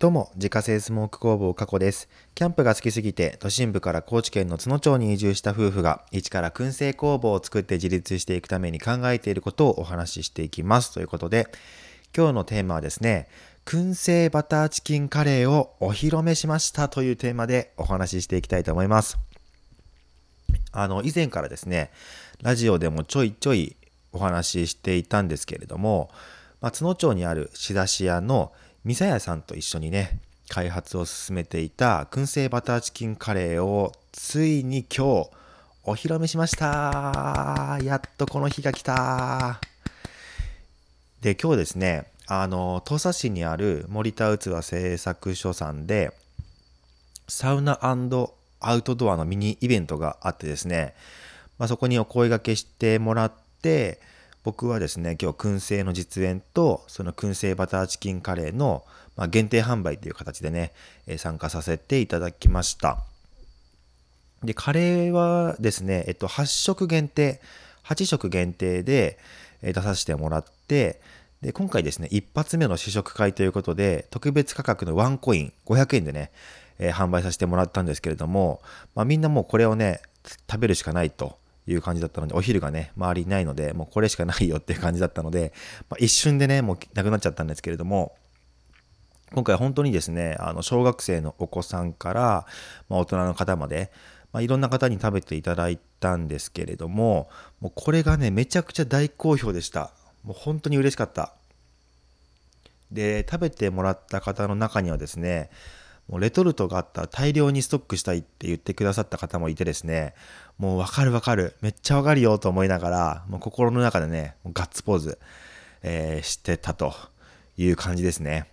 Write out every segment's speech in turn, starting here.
どうも、自家製スモーク工房加古です。キャンプが好きすぎて、都心部から高知県の津野町に移住した夫婦が、一から燻製工房を作って自立していくために考えていることをお話ししていきます。ということで、今日のテーマはですね、燻製バターチキンカレーをお披露目しましたというテーマでお話ししていきたいと思います。あの、以前からですね、ラジオでもちょいちょいお話ししていたんですけれども、まあ、津野町にある仕出し屋のミサヤさんと一緒にね、開発を進めていた燻製バターチキンカレーをついに今日お披露目しました。やっとこの日が来た。で、今日ですね、あの、土佐市にある森田器製作所さんで、サウナアウトドアのミニイベントがあってですね、まあ、そこにお声がけしてもらって、僕はですね、今日燻製の実演と、その燻製バターチキンカレーの、まあ、限定販売という形でね、え参加させていただきました。で、カレーはですね、えっと、8食限定、8食限定で出させてもらって、で、今回ですね、一発目の試食会ということで、特別価格のワンコイン500円でね、えー、販売させてもらったんですけれども、まあ、みんなもうこれをね、食べるしかないと。いう感じだったので、お昼がね、周りにないので、もうこれしかないよっていう感じだったので、まあ、一瞬でね、もうなくなっちゃったんですけれども、今回本当にですね、あの小学生のお子さんから、まあ、大人の方まで、まあ、いろんな方に食べていただいたんですけれども、もうこれがね、めちゃくちゃ大好評でした。もう本当に嬉しかった。で、食べてもらった方の中にはですね、もうレトルトがあったら大量にストックしたいって言ってくださった方もいてですね、もうわかるわかる、めっちゃわかるよと思いながら、もう心の中でね、もうガッツポーズ、えー、してたという感じですね。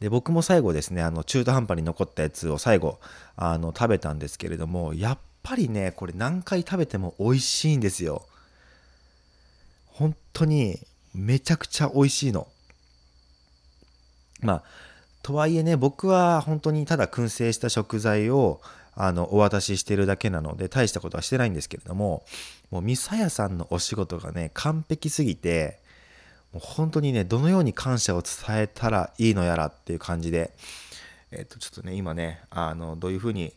で、僕も最後ですね、あの中途半端に残ったやつを最後、あの食べたんですけれども、やっぱりね、これ何回食べても美味しいんですよ。本当にめちゃくちゃ美味しいの。まあとはいえね、僕は本当にただ燻製した食材をあのお渡ししてるだけなので、大したことはしてないんですけれども、もうミサヤさんのお仕事がね、完璧すぎて、もう本当にね、どのように感謝を伝えたらいいのやらっていう感じで、えっと、ちょっとね、今ね、あの、どういうふうに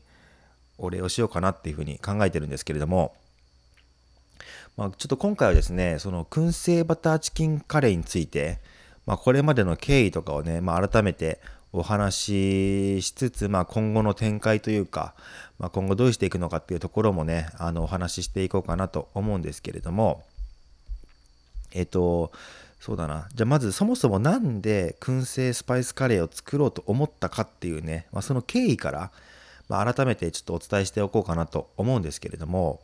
お礼をしようかなっていうふうに考えてるんですけれども、まあ、ちょっと今回はですね、その燻製バターチキンカレーについて、まあ、これまでの経緯とかをね、まあ、改めてお話ししつつ、まあ、今後の展開というか、まあ、今後どうしていくのかっていうところもね、あのお話ししていこうかなと思うんですけれども、えっと、そうだな。じゃあまずそもそも何で燻製スパイスカレーを作ろうと思ったかっていうね、まあ、その経緯から、まあ、改めてちょっとお伝えしておこうかなと思うんですけれども、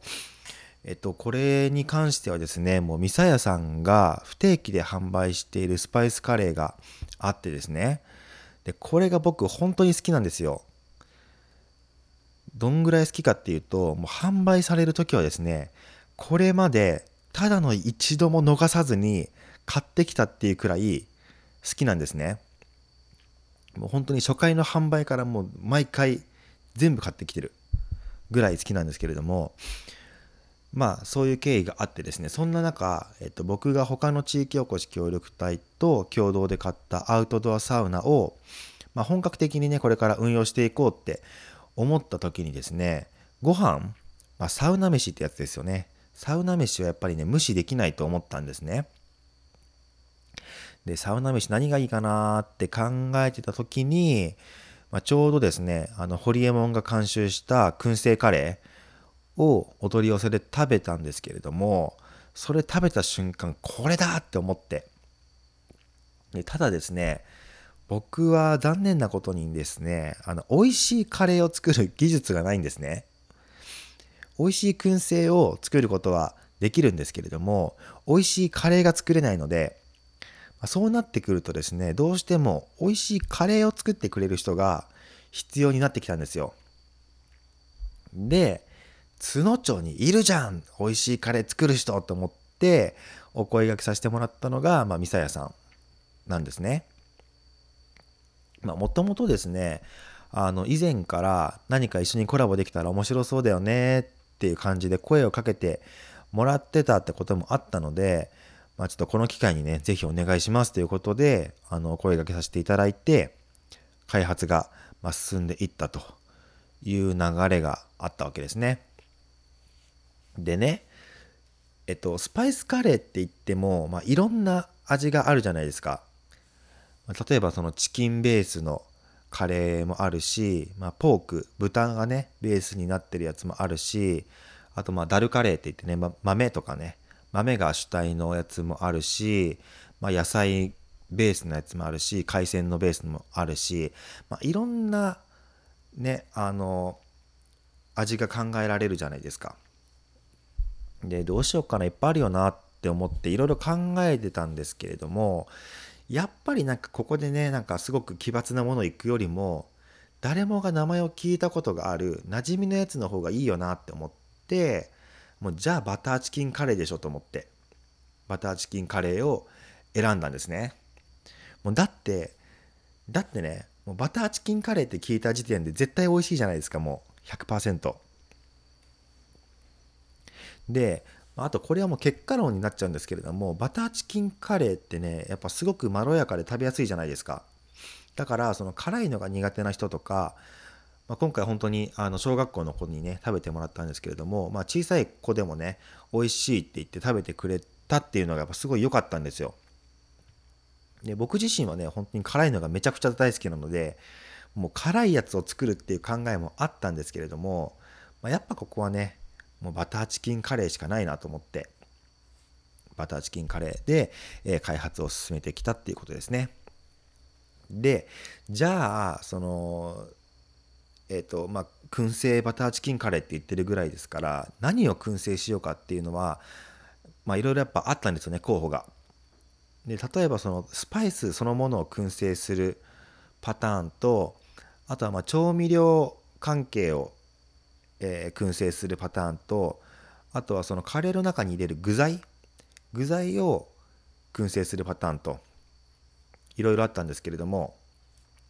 えっと、これに関してはですね、もうミサヤさんが不定期で販売しているスパイスカレーがあってですね、で、これが僕本当に好きなんですよ。どんぐらい好きかっていうと、もう販売される時はですね、これまでただの一度も逃さずに買ってきたっていうくらい好きなんですね。もう本当に初回の販売からもう毎回全部買ってきてるぐらい好きなんですけれども、まあそういう経緯があってですねそんな中、えっと、僕が他の地域おこし協力隊と共同で買ったアウトドアサウナを、まあ、本格的にねこれから運用していこうって思った時にですねご飯、まあ、サウナ飯ってやつですよね。サウナ飯はやっぱりね無視できないと思ったんですね。でサウナ飯何がいいかなって考えてた時に、まあ、ちょうどですねあのホリエモンが監修した燻製カレーをお取り寄せで食べたんですけれどもそれ食べた瞬間これだって思って。でただですね僕は残念なことにですねあの美味しいカレーを作る技術がないんですね。美味しい燻製を作ることはできるんですけれども美味しいカレーが作れないのでそうなってくるとですねどうしても美味しいカレーを作ってくれる人が必要になってきたんですよ。で津野町にいるじゃん美味しいカレー作る人と思ってお声がけさせてもらったのが、まあ、ミサヤさんなんですね。もともとですねあの以前から何か一緒にコラボできたら面白そうだよねっていう感じで声をかけてもらってたってこともあったので、まあ、ちょっとこの機会にね、ぜひお願いしますということで、あの、声掛けさせていただいて、開発が進んでいったという流れがあったわけですね。でね、えっと、スパイスカレーって言っても、まあ、いろんな味があるじゃないですか。例えばそのチキンベースのカレーもあるし、まあ、ポーク豚がねベースになってるやつもあるしあとまあダルカレーって言ってね、ま、豆とかね豆が主体のやつもあるし、まあ、野菜ベースのやつもあるし海鮮のベースもあるし、まあ、いろんなねあの味が考えられるじゃないですか。でどうしようかないっぱいあるよなって思っていろいろ考えてたんですけれどもやっぱりなんかここでねなんかすごく奇抜なもの行くよりも誰もが名前を聞いたことがある馴染みのやつの方がいいよなって思ってもうじゃあバターチキンカレーでしょと思ってバターチキンカレーを選んだんですね。もうだってだってねもうバターチキンカレーって聞いた時点で絶対美味しいじゃないですかもう。100%であとこれはもう結果論になっちゃうんですけれどもバターチキンカレーってねやっぱすごくまろやかで食べやすいじゃないですか。だからその辛いのが苦手な人とか、まあ、今回本当にあの小学校の子にね食べてもらったんですけれども、まあ、小さい子でもね美味しいって言って食べてくれたっていうのがやっぱすごい良かったんですよ。で僕自身はね本当に辛いのがめちゃくちゃ大好きなのでもう辛いやつを作るっていう考えもあったんですけれども、まあ、やっぱここはねもうバターチキンカレーしかないなと思ってバターチキンカレーで、え、開発を進めてきたっていうことですね。でじゃあそのえっ、ー、とまあ燻製バターチキンカレーって言ってるぐらいですから何を燻製しようかっていうのはまあいろいろやっぱあったんですよね候補が。で例えばそのスパイスそのものを燻製するパターンとあとはま調味料関係をえー、燻製するパターンとあとはそのカレーの中に入れる具材具材を燻製するパターンといろいろあったんですけれども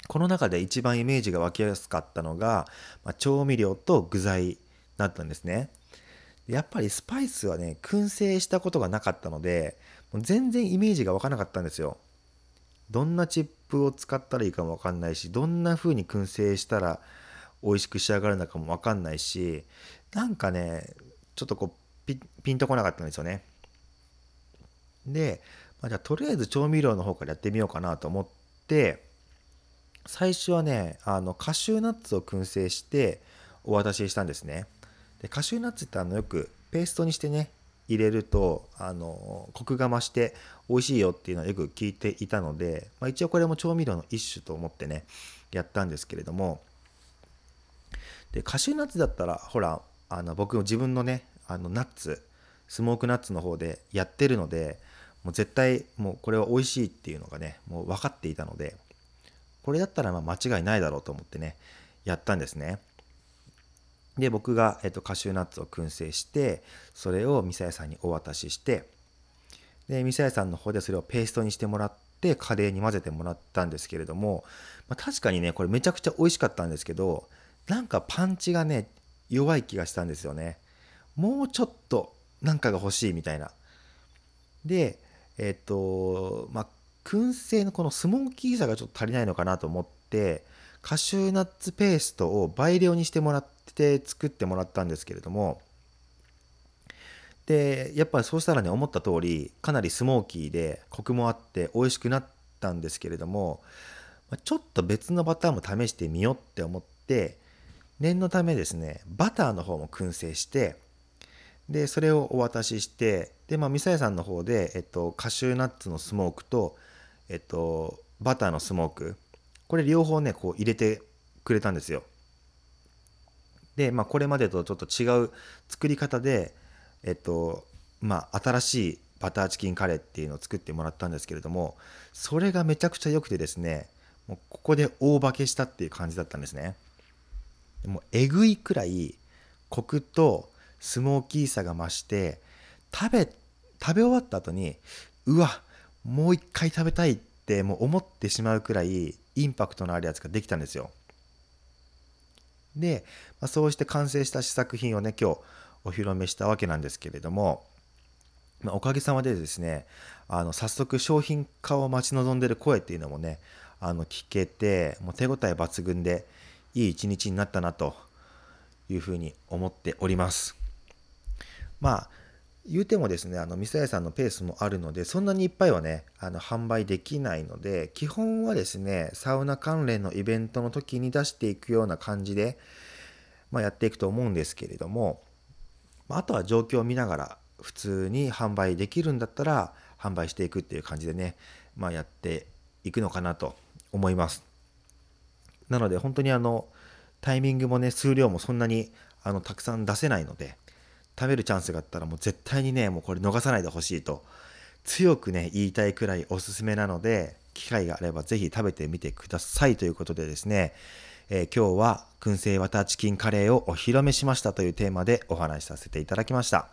この中で一番イメージが湧きやすかったのが、まあ、調味料と具材だったんですね。やっぱりスパイスはね燻製したことがなかったのでもう全然イメージが湧かなかったんですよ。どんなチップを使ったらいいかも分かんないしどんな風に燻製したら美味しく仕上がるのかも分かんないしなんかねちょっとこうピンとこなかったんですよね。で、まあ、じゃあとりあえず調味料の方からやってみようかなと思って最初はねあのカシューナッツを燻製してお渡ししたんですね。でカシューナッツってあのよくペーストにしてね入れるとあのコクが増して美味しいよっていうのはよく聞いていたので、まあ、一応これも調味料の一種と思ってねやったんですけれどもでカシューナッツだったらほらあの僕自分のねあのナッツスモークナッツの方でやってるのでもう絶対もうこれは美味しいっていうのがねもう分かっていたのでこれだったらまあ間違いないだろうと思ってねやったんですね。で僕が、えっと、カシューナッツを燻製してそれをミサヤさんにお渡ししてでミサヤさんの方でそれをペーストにしてもらってカレーに混ぜてもらったんですけれども、まあ、確かにねこれめちゃくちゃ美味しかったんですけどなんかパンチがね弱い気がしたんですよね。もうちょっとなんかが欲しいみたいな。でえっ、とまあ燻製のこのスモーキーさがちょっと足りないのかなと思ってカシューナッツペーストを倍量にしてもらって作ってもらったんですけれどもでやっぱりそうしたらね思った通りかなりスモーキーでコクもあって美味しくなったんですけれどもちょっと別のバターンも試してみようって思って念のためですねバターの方も燻製してでそれをお渡ししてでまあミサヤさんの方で、えっと、カシューナッツのスモークと、えっと、バターのスモークこれ両方ねこう入れてくれたんですよでまあこれまでとちょっと違う作り方でえっとまあ新しいバターチキンカレーっていうのを作ってもらったんですけれどもそれがめちゃくちゃ良くてですねもうここで大化けしたっていう感じだったんですね。もうえぐいくらいコクとスモーキーさが増して食べ食べ終わった後にうわもう一回食べたいってもう思ってしまうくらいインパクトのあるやつができたんですよ。で、まあ、そうして完成した試作品をね今日お披露目したわけなんですけれどもまあ、おかげさまでですねあの早速商品化を待ち望んでる声っていうのもねあの聞けてもう手応え抜群でいい一日になったなというふうに思っておりますまあ言うてもですねあのミサヤさんのペースもあるのでそんなにいっぱいはねあの販売できないので基本はですねサウナ関連のイベントの時に出していくような感じで、まあ、やっていくと思うんですけれどもあとは状況を見ながら普通に販売できるんだったら販売していくっていう感じでね、まあ、やっていくのかなと思います。なので本当にあのタイミングもね数量もそんなにあのたくさん出せないので食べるチャンスがあったらもう絶対にねもうこれ逃さないでほしいと強くね言いたいくらいおすすめなので機会があれば是非食べてみてくださいということでですね、えー、今日は燻製バターチキンカレーをお披露目しましたというテーマでお話しさせていただきました。